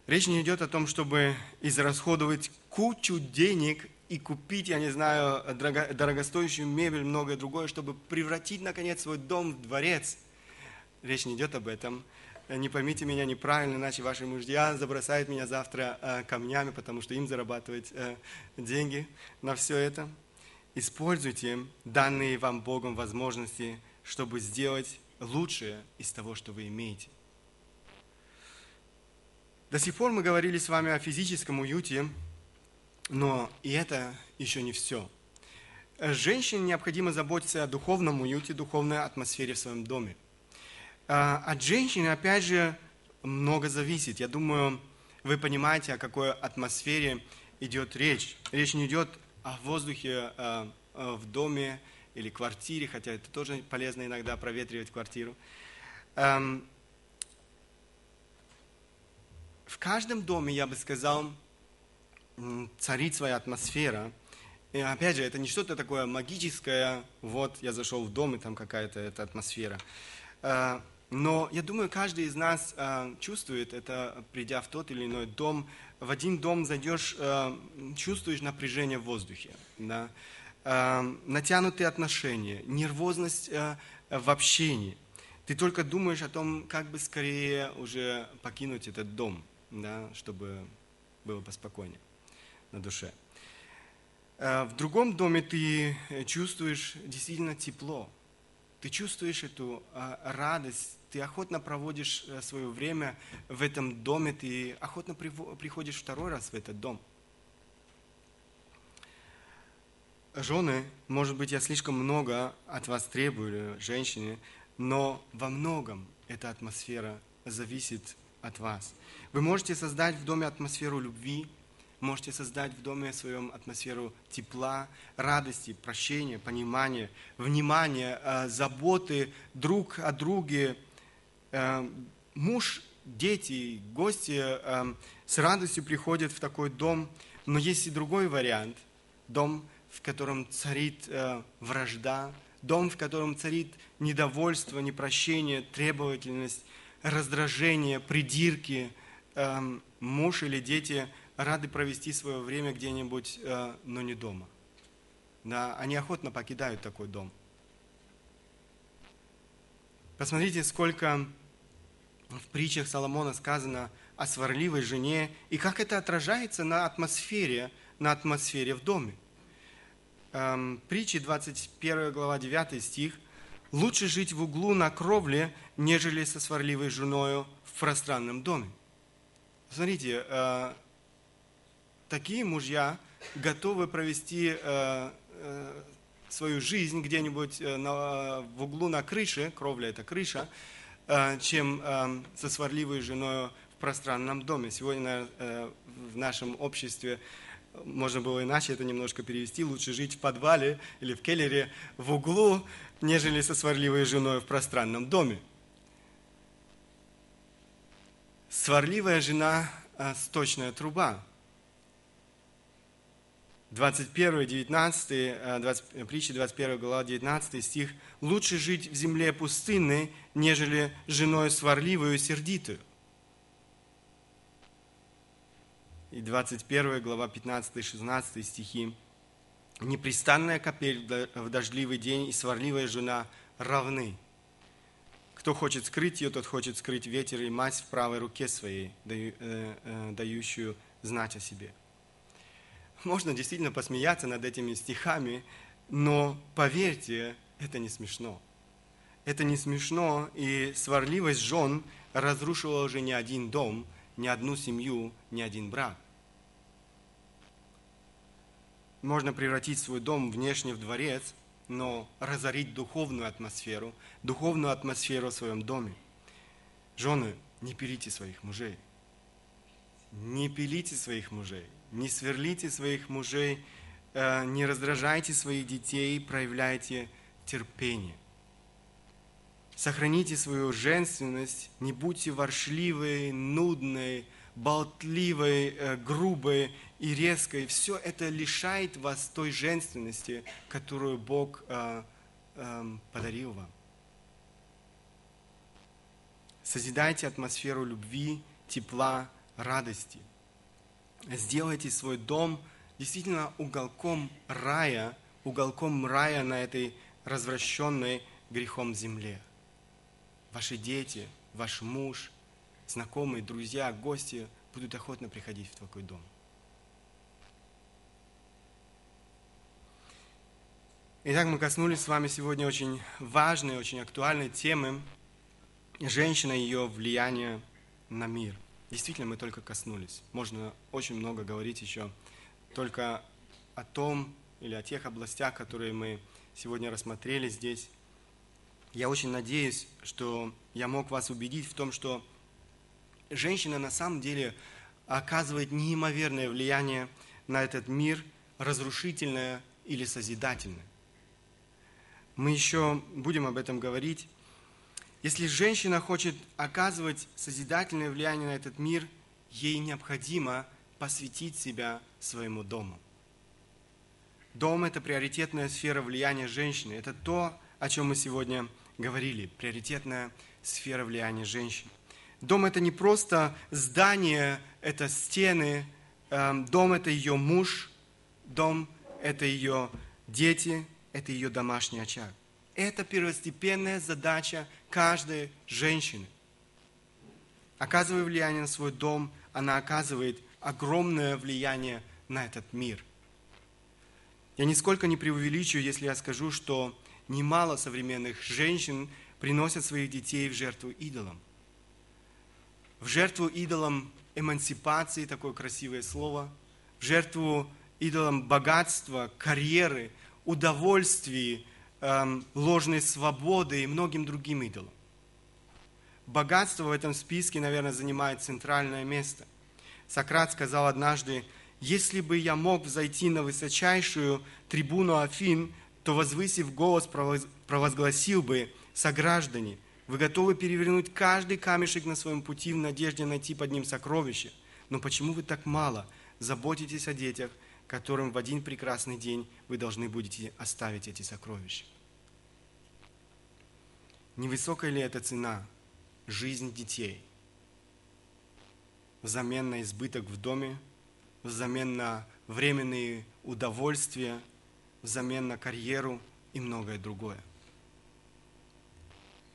Речь не идет о том, чтобы израсходовать кучу денег и купить, я не знаю, дорого, дорогостоящую мебель, многое другое, чтобы превратить, наконец, свой дом в дворец. Речь не идет об этом. Не поймите меня неправильно, иначе ваши мужья забросают меня завтра э, камнями, потому что им зарабатывать э, деньги на все это. Используйте данные вам Богом возможности, чтобы сделать лучшее из того, что вы имеете. До сих пор мы говорили с вами о физическом уюте, но и это еще не все. Женщине необходимо заботиться о духовном уюте, духовной атмосфере в своем доме. А, от женщины, опять же, много зависит. Я думаю, вы понимаете, о какой атмосфере идет речь. Речь не идет о воздухе а, а, в доме или квартире, хотя это тоже полезно иногда проветривать квартиру. В каждом доме, я бы сказал, царит своя атмосфера. И опять же, это не что-то такое магическое, вот я зашел в дом, и там какая-то эта атмосфера. Но я думаю, каждый из нас а, чувствует это, придя в тот или иной дом. В один дом зайдешь, а, чувствуешь напряжение в воздухе, да? натянутые отношения, нервозность в общении. Ты только думаешь о том, как бы скорее уже покинуть этот дом да, чтобы было поспокойнее на душе. Э, в другом доме ты чувствуешь действительно тепло, ты чувствуешь эту э, радость, ты охотно проводишь э, свое время в этом доме, ты охотно приходишь второй раз в этот дом. Жены, может быть, я слишком много от вас требую, женщины, но во многом эта атмосфера зависит от вас. Вы можете создать в доме атмосферу любви, можете создать в доме своем атмосферу тепла, радости, прощения, понимания, внимания, э, заботы друг о друге. Э, муж, дети, гости э, с радостью приходят в такой дом, но есть и другой вариант. Дом, в котором царит вражда, дом, в котором царит недовольство, непрощение, требовательность, раздражение, придирки – Эм, муж или дети рады провести свое время где-нибудь, э, но не дома. Да, они охотно покидают такой дом. Посмотрите, сколько в притчах Соломона сказано о сварливой жене и как это отражается на атмосфере, на атмосфере в доме. Эм, притчи 21 глава 9 стих. «Лучше жить в углу на кровле, нежели со сварливой женою в пространном доме». Смотрите, э, такие мужья готовы провести э, э, свою жизнь где-нибудь на, в углу на крыше, кровля это крыша, чем со сварливой женой в пространном доме. Сегодня в нашем обществе можно было иначе это немножко перевести, лучше жить в подвале или в келлере в углу, нежели со сварливой женой в пространном доме. Сварливая жена – сточная труба. 21, 19, 20, притча 21 глава, 19 стих. «Лучше жить в земле пустынной, нежели женой сварливую и сердитую». И 21 глава, 15 16 стихи. «Непрестанная капель в дождливый день и сварливая жена равны. Кто хочет скрыть ее, тот хочет скрыть ветер и мазь в правой руке своей, э, э, дающую знать о себе». Можно действительно посмеяться над этими стихами, но поверьте, это не смешно. Это не смешно, и сварливость жен разрушила уже не один дом, ни одну семью, ни один брак. Можно превратить свой дом внешне в дворец, но разорить духовную атмосферу, духовную атмосферу в своем доме. Жены, не пилите своих мужей. Не пилите своих мужей не сверлите своих мужей, э, не раздражайте своих детей, проявляйте терпение. Сохраните свою женственность, не будьте воршливой, нудной, болтливой, э, грубой и резкой. Все это лишает вас той женственности, которую Бог э, подарил вам. Созидайте атмосферу любви, тепла, радости – сделайте свой дом действительно уголком рая, уголком рая на этой развращенной грехом земле. Ваши дети, ваш муж, знакомые, друзья, гости будут охотно приходить в такой дом. Итак, мы коснулись с вами сегодня очень важной, очень актуальной темы женщина и ее влияние на мир – Действительно, мы только коснулись. Можно очень много говорить еще только о том или о тех областях, которые мы сегодня рассмотрели здесь. Я очень надеюсь, что я мог вас убедить в том, что женщина на самом деле оказывает неимоверное влияние на этот мир, разрушительное или созидательное. Мы еще будем об этом говорить. Если женщина хочет оказывать созидательное влияние на этот мир, ей необходимо посвятить себя своему дому. Дом – это приоритетная сфера влияния женщины. Это то, о чем мы сегодня говорили. Приоритетная сфера влияния женщин. Дом – это не просто здание, это стены. Эм, дом – это ее муж. Дом – это ее дети, это ее домашний очаг. Это первостепенная задача каждой женщины. Оказывая влияние на свой дом, она оказывает огромное влияние на этот мир. Я нисколько не преувеличу, если я скажу, что немало современных женщин приносят своих детей в жертву идолам. В жертву идолам эмансипации, такое красивое слово, в жертву идолам богатства, карьеры, удовольствий, ложной свободы и многим другим идолам. Богатство в этом списке, наверное, занимает центральное место. Сократ сказал однажды, если бы я мог взойти на высочайшую трибуну Афин, то, возвысив голос, провозгласил бы, сограждане, вы готовы перевернуть каждый камешек на своем пути в надежде найти под ним сокровище. Но почему вы так мало заботитесь о детях, которым в один прекрасный день вы должны будете оставить эти сокровища. Невысокая ли эта цена? Жизнь детей. Взамен на избыток в доме, взамен на временные удовольствия, взамен на карьеру и многое другое.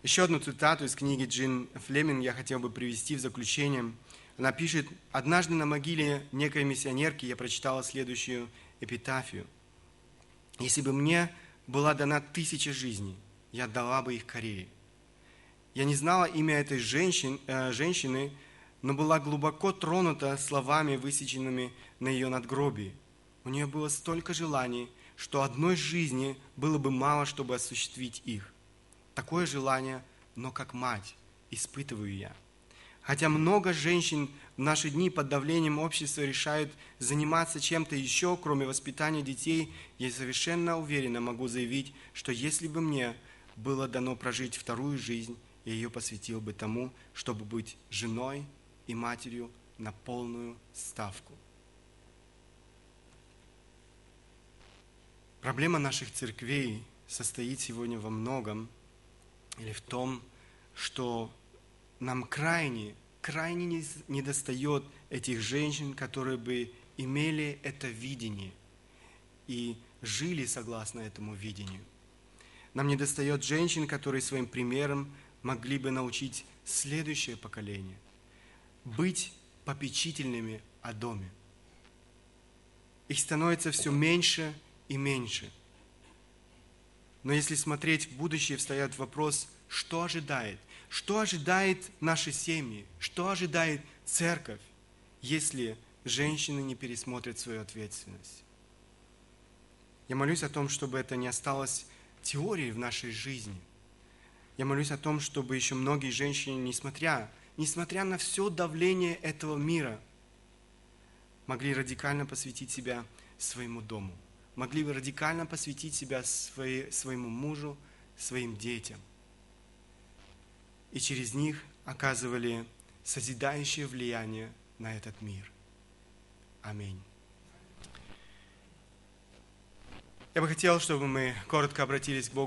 Еще одну цитату из книги Джин Флеминг я хотел бы привести в заключение – она пишет, однажды на могиле некой миссионерки я прочитала следующую эпитафию. Если бы мне была дана тысяча жизней, я дала бы их Корее. Я не знала имя этой женщин, э, женщины, но была глубоко тронута словами, высеченными на ее надгробии. У нее было столько желаний, что одной жизни было бы мало, чтобы осуществить их. Такое желание, но как мать, испытываю я – Хотя много женщин в наши дни под давлением общества решают заниматься чем-то еще, кроме воспитания детей, я совершенно уверенно могу заявить, что если бы мне было дано прожить вторую жизнь, я ее посвятил бы тому, чтобы быть женой и матерью на полную ставку. Проблема наших церквей состоит сегодня во многом, или в том, что нам крайне, крайне не- недостает этих женщин, которые бы имели это видение и жили согласно этому видению. Нам недостает женщин, которые своим примером могли бы научить следующее поколение быть попечительными о доме. Их становится все меньше и меньше. Но если смотреть в будущее, встает вопрос, что ожидает? Что ожидает наши семьи? Что ожидает церковь, если женщины не пересмотрят свою ответственность? Я молюсь о том, чтобы это не осталось теорией в нашей жизни. Я молюсь о том, чтобы еще многие женщины, несмотря, несмотря на все давление этого мира, могли радикально посвятить себя своему дому, могли бы радикально посвятить себя своей, своему мужу, своим детям. И через них оказывали созидающее влияние на этот мир. Аминь. Я бы хотел, чтобы мы коротко обратились к Богу.